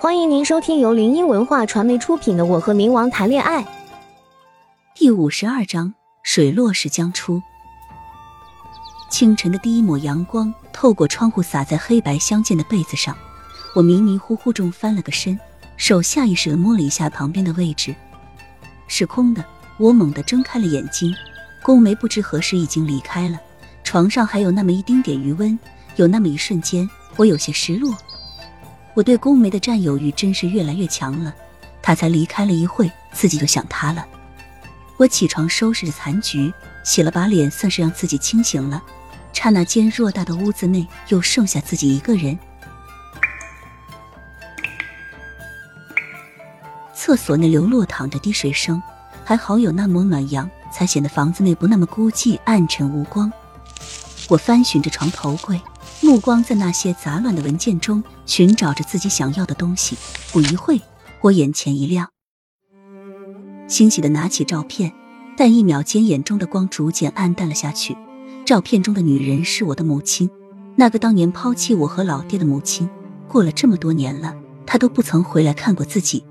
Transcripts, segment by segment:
欢迎您收听由林音文化传媒出品的《我和冥王谈恋爱》第五十二章：水落石将出。清晨的第一抹阳光透过窗户洒在黑白相间的被子上，我迷迷糊糊中翻了个身，手下意识的摸了一下旁边的位置，是空的。我猛地睁开了眼睛，宫梅不知何时已经离开了，床上还有那么一丁点余温。有那么一瞬间，我有些失落。我对宫梅的占有欲真是越来越强了。她才离开了一会，自己就想她了。我起床收拾着残局，洗了把脸，算是让自己清醒了。刹那间，偌大的屋子内又剩下自己一个人。厕所内流落淌着滴水声，还好有那抹暖阳，才显得房子内不那么孤寂暗沉无光。我翻寻着床头柜，目光在那些杂乱的文件中寻找着自己想要的东西。不一会，我眼前一亮，欣喜的拿起照片，但一秒间，眼中的光逐渐暗淡了下去。照片中的女人是我的母亲，那个当年抛弃我和老爹的母亲。过了这么多年了，她都不曾回来看过自己。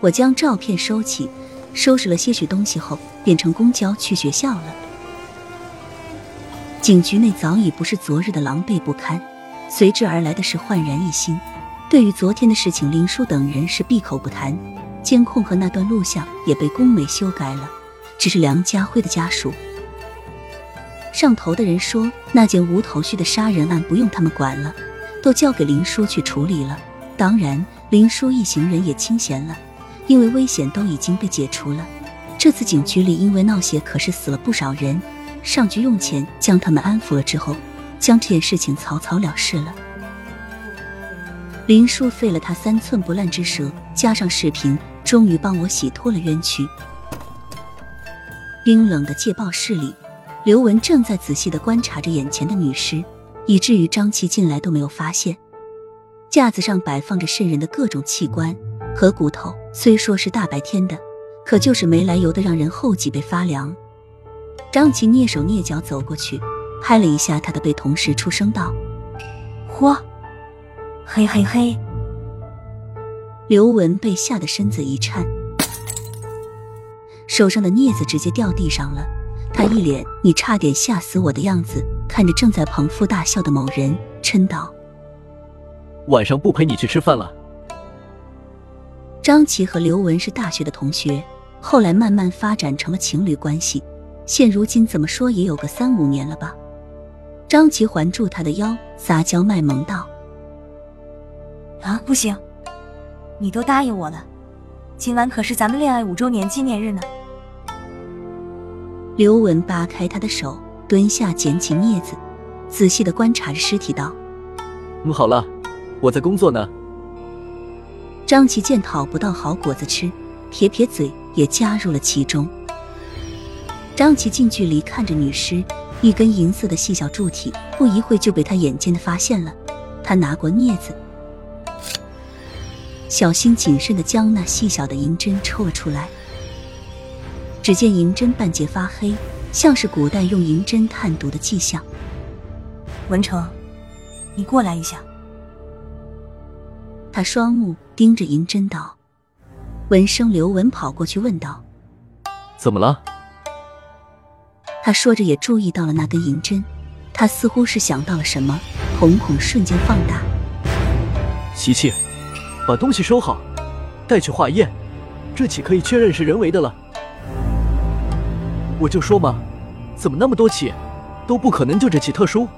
我将照片收起，收拾了些许东西后，便乘公交去学校了。警局内早已不是昨日的狼狈不堪，随之而来的是焕然一新。对于昨天的事情，林叔等人是闭口不谈，监控和那段录像也被宫美修改了，只是梁家辉的家属。上头的人说，那件无头绪的杀人案不用他们管了，都交给林叔去处理了。当然，林叔一行人也清闲了，因为危险都已经被解除了。这次警局里因为闹血，可是死了不少人。上局用钱将他们安抚了之后，将这件事情草草了事了。林叔费了他三寸不烂之舌，加上视频，终于帮我洗脱了冤屈。冰冷的戒报室里。刘文正在仔细的观察着眼前的女尸，以至于张琪进来都没有发现。架子上摆放着渗人的各种器官和骨头，虽说是大白天的，可就是没来由的让人后脊背发凉。张琪蹑手蹑脚走过去，拍了一下他的背，同时出声道：“嚯，嘿嘿嘿！”刘文被吓得身子一颤，手上的镊子直接掉地上了。他一脸“你差点吓死我”的样子，看着正在捧腹大笑的某人，嗔道：“晚上不陪你去吃饭了。”张琪和刘文是大学的同学，后来慢慢发展成了情侣关系，现如今怎么说也有个三五年了吧。张琪环住他的腰，撒娇卖萌道：“啊，不行，你都答应我了，今晚可是咱们恋爱五周年纪念日呢。”刘文扒开他的手，蹲下捡起镊子，仔细的观察着尸体，道：“嗯，好了，我在工作呢。”张琪见讨不到好果子吃，撇撇嘴，也加入了其中。张琪近距离看着女尸，一根银色的细小柱体，不一会就被他眼尖的发现了。他拿过镊子，小心谨慎的将那细小的银针抽了出来。只见银针半截发黑，像是古代用银针探毒的迹象。文成，你过来一下。他双目盯着银针道：“闻声，刘文跑过去问道：‘怎么了？’他说着也注意到了那根银针，他似乎是想到了什么，瞳孔瞬间放大。琪琪，把东西收好，带去化验，这起可以确认是人为的了。”我就说嘛，怎么那么多起，都不可能就这起特殊。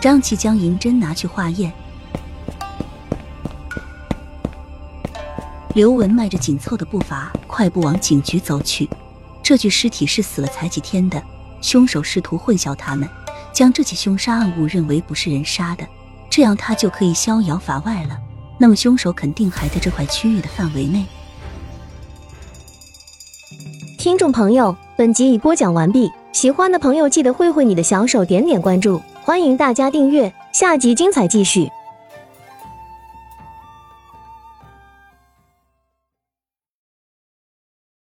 张琪将银针拿去化验，刘文迈着紧凑的步伐，快步往警局走去。这具尸体是死了才几天的，凶手试图混淆他们，将这起凶杀案误认为不是人杀的，这样他就可以逍遥法外了。那么凶手肯定还在这块区域的范围内。听众朋友，本集已播讲完毕，喜欢的朋友记得挥挥你的小手，点点关注，欢迎大家订阅，下集精彩继续。